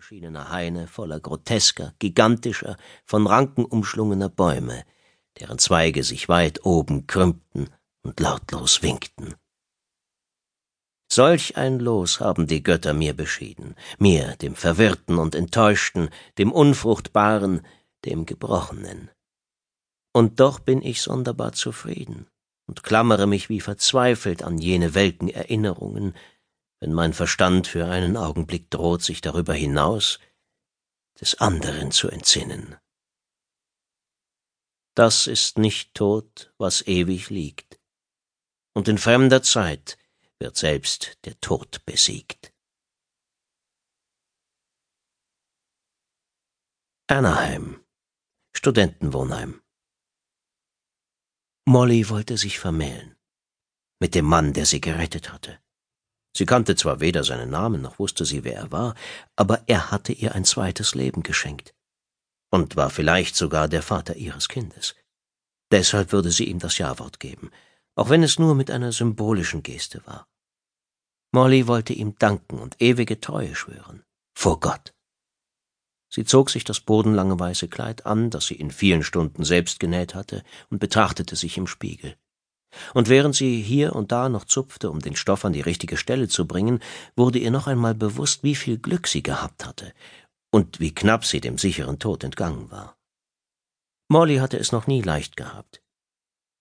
beschienener Haine voller grotesker, gigantischer, von Ranken umschlungener Bäume, deren Zweige sich weit oben krümmten und lautlos winkten. Solch ein Los haben die Götter mir beschieden, mir, dem Verwirrten und Enttäuschten, dem Unfruchtbaren, dem Gebrochenen. Und doch bin ich sonderbar zufrieden und klammere mich wie verzweifelt an jene welken Erinnerungen, wenn mein Verstand für einen Augenblick droht, sich darüber hinaus des anderen zu entsinnen. Das ist nicht tot, was ewig liegt, und in fremder Zeit wird selbst der Tod besiegt. Anaheim, Studentenwohnheim. Molly wollte sich vermählen. Mit dem Mann, der sie gerettet hatte. Sie kannte zwar weder seinen Namen noch wusste sie, wer er war, aber er hatte ihr ein zweites Leben geschenkt. Und war vielleicht sogar der Vater ihres Kindes. Deshalb würde sie ihm das Jawort geben, auch wenn es nur mit einer symbolischen Geste war. Molly wollte ihm danken und ewige Treue schwören. Vor Gott. Sie zog sich das bodenlange weiße Kleid an, das sie in vielen Stunden selbst genäht hatte, und betrachtete sich im Spiegel. Und während sie hier und da noch zupfte, um den Stoff an die richtige Stelle zu bringen, wurde ihr noch einmal bewusst, wie viel Glück sie gehabt hatte und wie knapp sie dem sicheren Tod entgangen war. Molly hatte es noch nie leicht gehabt.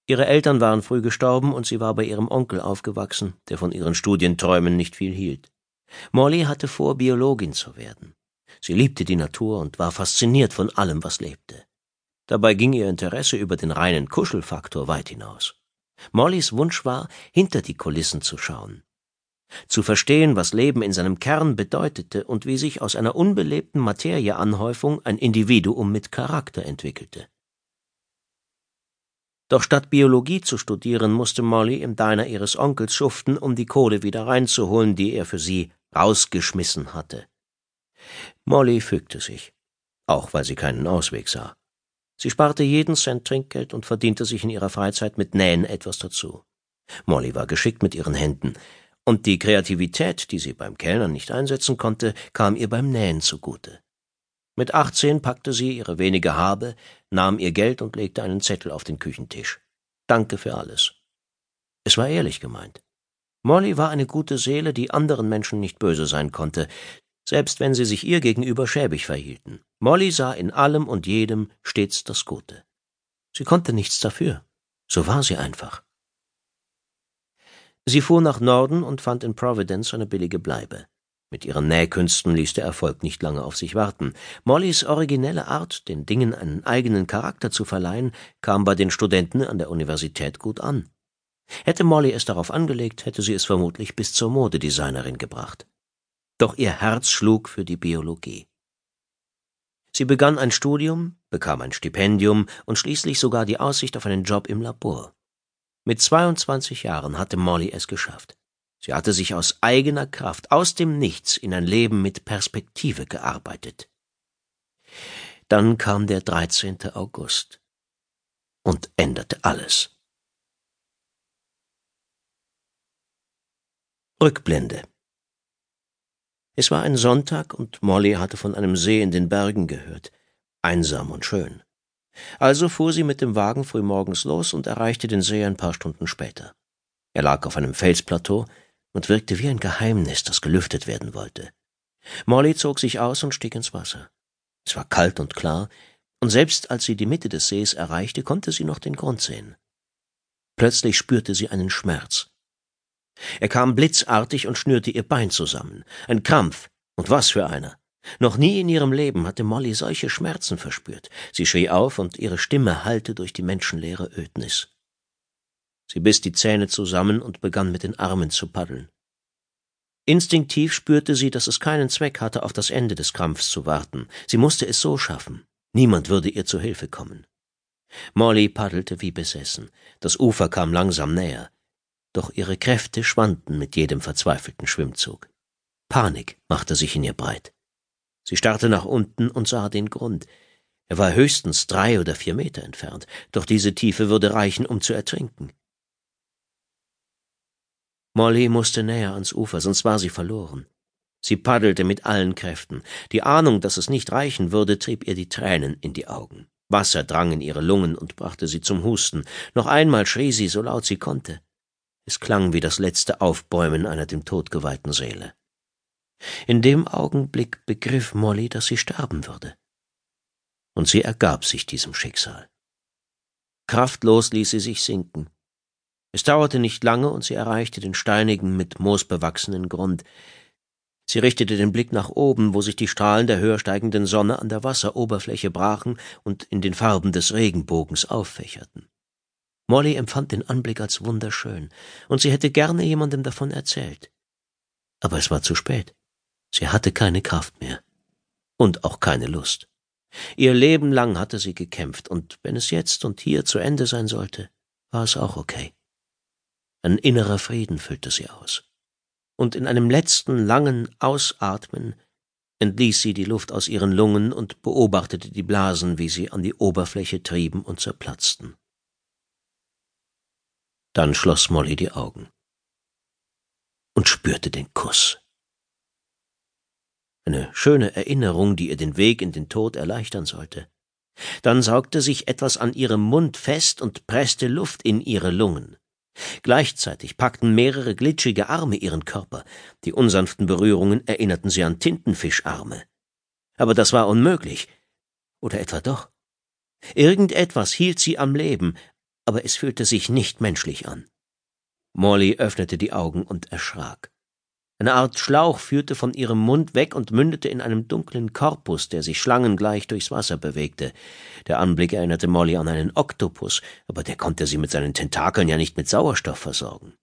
Ihre Eltern waren früh gestorben und sie war bei ihrem Onkel aufgewachsen, der von ihren Studienträumen nicht viel hielt. Molly hatte vor, Biologin zu werden. Sie liebte die Natur und war fasziniert von allem, was lebte. Dabei ging ihr Interesse über den reinen Kuschelfaktor weit hinaus. Mollys Wunsch war, hinter die Kulissen zu schauen. Zu verstehen, was Leben in seinem Kern bedeutete und wie sich aus einer unbelebten Materieanhäufung ein Individuum mit Charakter entwickelte. Doch statt Biologie zu studieren, musste Molly im Diner ihres Onkels schuften, um die Kohle wieder reinzuholen, die er für sie rausgeschmissen hatte. Molly fügte sich, auch weil sie keinen Ausweg sah. Sie sparte jeden Cent Trinkgeld und verdiente sich in ihrer Freizeit mit Nähen etwas dazu. Molly war geschickt mit ihren Händen, und die Kreativität, die sie beim Kellnern nicht einsetzen konnte, kam ihr beim Nähen zugute. Mit achtzehn packte sie ihre wenige Habe, nahm ihr Geld und legte einen Zettel auf den Küchentisch. Danke für alles. Es war ehrlich gemeint. Molly war eine gute Seele, die anderen Menschen nicht böse sein konnte, selbst wenn sie sich ihr gegenüber schäbig verhielten. Molly sah in allem und jedem stets das Gute. Sie konnte nichts dafür. So war sie einfach. Sie fuhr nach Norden und fand in Providence eine billige Bleibe. Mit ihren Nähkünsten ließ der Erfolg nicht lange auf sich warten. Mollys originelle Art, den Dingen einen eigenen Charakter zu verleihen, kam bei den Studenten an der Universität gut an. Hätte Molly es darauf angelegt, hätte sie es vermutlich bis zur Modedesignerin gebracht. Doch ihr Herz schlug für die Biologie. Sie begann ein Studium, bekam ein Stipendium und schließlich sogar die Aussicht auf einen Job im Labor. Mit 22 Jahren hatte Molly es geschafft. Sie hatte sich aus eigener Kraft, aus dem Nichts in ein Leben mit Perspektive gearbeitet. Dann kam der 13. August und änderte alles. Rückblende Es war ein Sonntag und Molly hatte von einem See in den Bergen gehört, einsam und schön. Also fuhr sie mit dem Wagen frühmorgens los und erreichte den See ein paar Stunden später. Er lag auf einem Felsplateau, und wirkte wie ein Geheimnis, das gelüftet werden wollte. Molly zog sich aus und stieg ins Wasser. Es war kalt und klar, und selbst als sie die Mitte des Sees erreichte, konnte sie noch den Grund sehen. Plötzlich spürte sie einen Schmerz. Er kam blitzartig und schnürte ihr Bein zusammen. Ein Krampf, und was für einer. Noch nie in ihrem Leben hatte Molly solche Schmerzen verspürt. Sie schrie auf, und ihre Stimme hallte durch die menschenleere Ödnis. Sie biss die Zähne zusammen und begann mit den Armen zu paddeln. Instinktiv spürte sie, dass es keinen Zweck hatte, auf das Ende des Krampfs zu warten. Sie musste es so schaffen. Niemand würde ihr zu Hilfe kommen. Molly paddelte wie besessen. Das Ufer kam langsam näher. Doch ihre Kräfte schwanden mit jedem verzweifelten Schwimmzug. Panik machte sich in ihr breit. Sie starrte nach unten und sah den Grund. Er war höchstens drei oder vier Meter entfernt, doch diese Tiefe würde reichen, um zu ertrinken. Molly musste näher ans Ufer, sonst war sie verloren. Sie paddelte mit allen Kräften. Die Ahnung, dass es nicht reichen würde, trieb ihr die Tränen in die Augen. Wasser drang in ihre Lungen und brachte sie zum Husten. Noch einmal schrie sie, so laut sie konnte. Es klang wie das letzte Aufbäumen einer dem Tod geweihten Seele. In dem Augenblick begriff Molly, dass sie sterben würde. Und sie ergab sich diesem Schicksal. Kraftlos ließ sie sich sinken. Es dauerte nicht lange, und sie erreichte den steinigen, mit Moos bewachsenen Grund. Sie richtete den Blick nach oben, wo sich die Strahlen der höher steigenden Sonne an der Wasseroberfläche brachen und in den Farben des Regenbogens auffächerten. Molly empfand den Anblick als wunderschön, und sie hätte gerne jemandem davon erzählt. Aber es war zu spät. Sie hatte keine Kraft mehr. Und auch keine Lust. Ihr Leben lang hatte sie gekämpft, und wenn es jetzt und hier zu Ende sein sollte, war es auch okay. Ein innerer Frieden füllte sie aus. Und in einem letzten langen Ausatmen entließ sie die Luft aus ihren Lungen und beobachtete die Blasen, wie sie an die Oberfläche trieben und zerplatzten. Dann schloss Molly die Augen und spürte den Kuss. Eine schöne Erinnerung, die ihr den Weg in den Tod erleichtern sollte. Dann saugte sich etwas an ihrem Mund fest und presste Luft in ihre Lungen. Gleichzeitig packten mehrere glitschige Arme ihren Körper. Die unsanften Berührungen erinnerten sie an Tintenfischarme. Aber das war unmöglich. Oder etwa doch? Irgendetwas hielt sie am Leben, aber es fühlte sich nicht menschlich an. Molly öffnete die Augen und erschrak. Eine Art Schlauch führte von ihrem Mund weg und mündete in einem dunklen Korpus, der sich schlangengleich durchs Wasser bewegte. Der Anblick erinnerte Molly an einen Oktopus, aber der konnte sie mit seinen Tentakeln ja nicht mit Sauerstoff versorgen.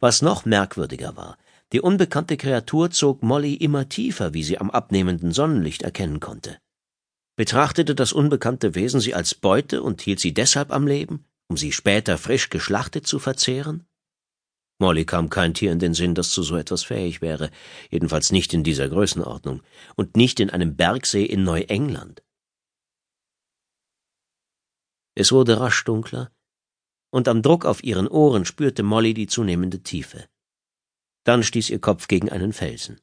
Was noch merkwürdiger war, die unbekannte Kreatur zog Molly immer tiefer, wie sie am abnehmenden Sonnenlicht erkennen konnte. Betrachtete das unbekannte Wesen sie als Beute und hielt sie deshalb am Leben? Um sie später frisch geschlachtet zu verzehren? Molly kam kein Tier in den Sinn, das zu so etwas fähig wäre, jedenfalls nicht in dieser Größenordnung und nicht in einem Bergsee in Neuengland. Es wurde rasch dunkler, und am Druck auf ihren Ohren spürte Molly die zunehmende Tiefe. Dann stieß ihr Kopf gegen einen Felsen.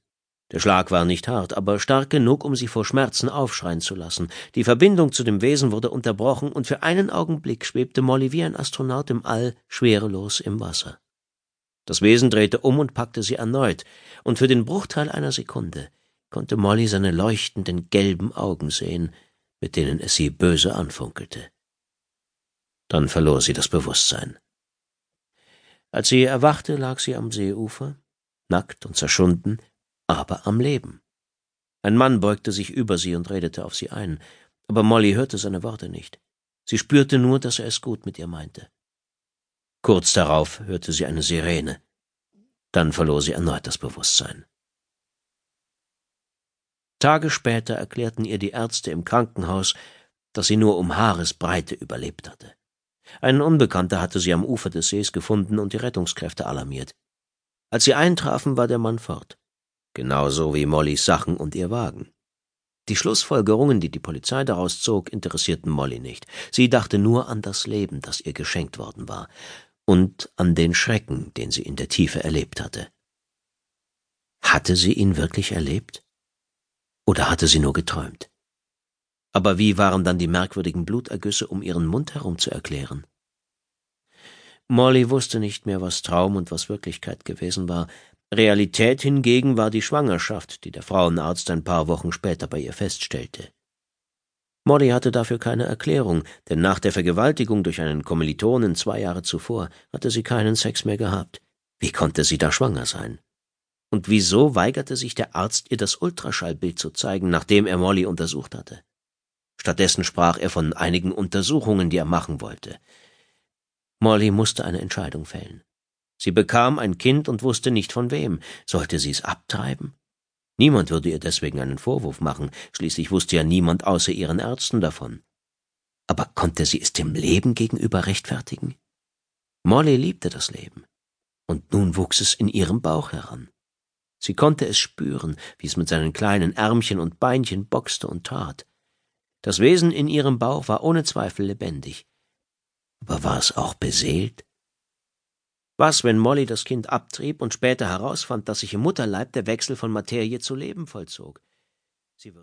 Der Schlag war nicht hart, aber stark genug, um sie vor Schmerzen aufschreien zu lassen. Die Verbindung zu dem Wesen wurde unterbrochen, und für einen Augenblick schwebte Molly wie ein Astronaut im All schwerelos im Wasser. Das Wesen drehte um und packte sie erneut, und für den Bruchteil einer Sekunde konnte Molly seine leuchtenden gelben Augen sehen, mit denen es sie böse anfunkelte. Dann verlor sie das Bewusstsein. Als sie erwachte, lag sie am Seeufer, nackt und zerschunden, aber am Leben. Ein Mann beugte sich über sie und redete auf sie ein, aber Molly hörte seine Worte nicht. Sie spürte nur, dass er es gut mit ihr meinte. Kurz darauf hörte sie eine Sirene. Dann verlor sie erneut das Bewusstsein. Tage später erklärten ihr die Ärzte im Krankenhaus, dass sie nur um Haaresbreite überlebt hatte. Ein Unbekannter hatte sie am Ufer des Sees gefunden und die Rettungskräfte alarmiert. Als sie eintrafen, war der Mann fort genauso wie Mollys Sachen und ihr Wagen. Die Schlussfolgerungen, die die Polizei daraus zog, interessierten Molly nicht. Sie dachte nur an das Leben, das ihr geschenkt worden war, und an den Schrecken, den sie in der Tiefe erlebt hatte. Hatte sie ihn wirklich erlebt? Oder hatte sie nur geträumt? Aber wie waren dann die merkwürdigen Blutergüsse um ihren Mund herum zu erklären? Molly wusste nicht mehr, was Traum und was Wirklichkeit gewesen war, Realität hingegen war die Schwangerschaft, die der Frauenarzt ein paar Wochen später bei ihr feststellte. Molly hatte dafür keine Erklärung, denn nach der Vergewaltigung durch einen Kommilitonen zwei Jahre zuvor hatte sie keinen Sex mehr gehabt. Wie konnte sie da schwanger sein? Und wieso weigerte sich der Arzt, ihr das Ultraschallbild zu zeigen, nachdem er Molly untersucht hatte? Stattdessen sprach er von einigen Untersuchungen, die er machen wollte. Molly musste eine Entscheidung fällen. Sie bekam ein Kind und wusste nicht von wem. Sollte sie es abtreiben? Niemand würde ihr deswegen einen Vorwurf machen, schließlich wusste ja niemand außer ihren Ärzten davon. Aber konnte sie es dem Leben gegenüber rechtfertigen? Molly liebte das Leben, und nun wuchs es in ihrem Bauch heran. Sie konnte es spüren, wie es mit seinen kleinen Ärmchen und Beinchen boxte und tat. Das Wesen in ihrem Bauch war ohne Zweifel lebendig. Aber war es auch beseelt? Was, wenn Molly das Kind abtrieb und später herausfand, dass sich im Mutterleib der Wechsel von Materie zu Leben vollzog? Sie wird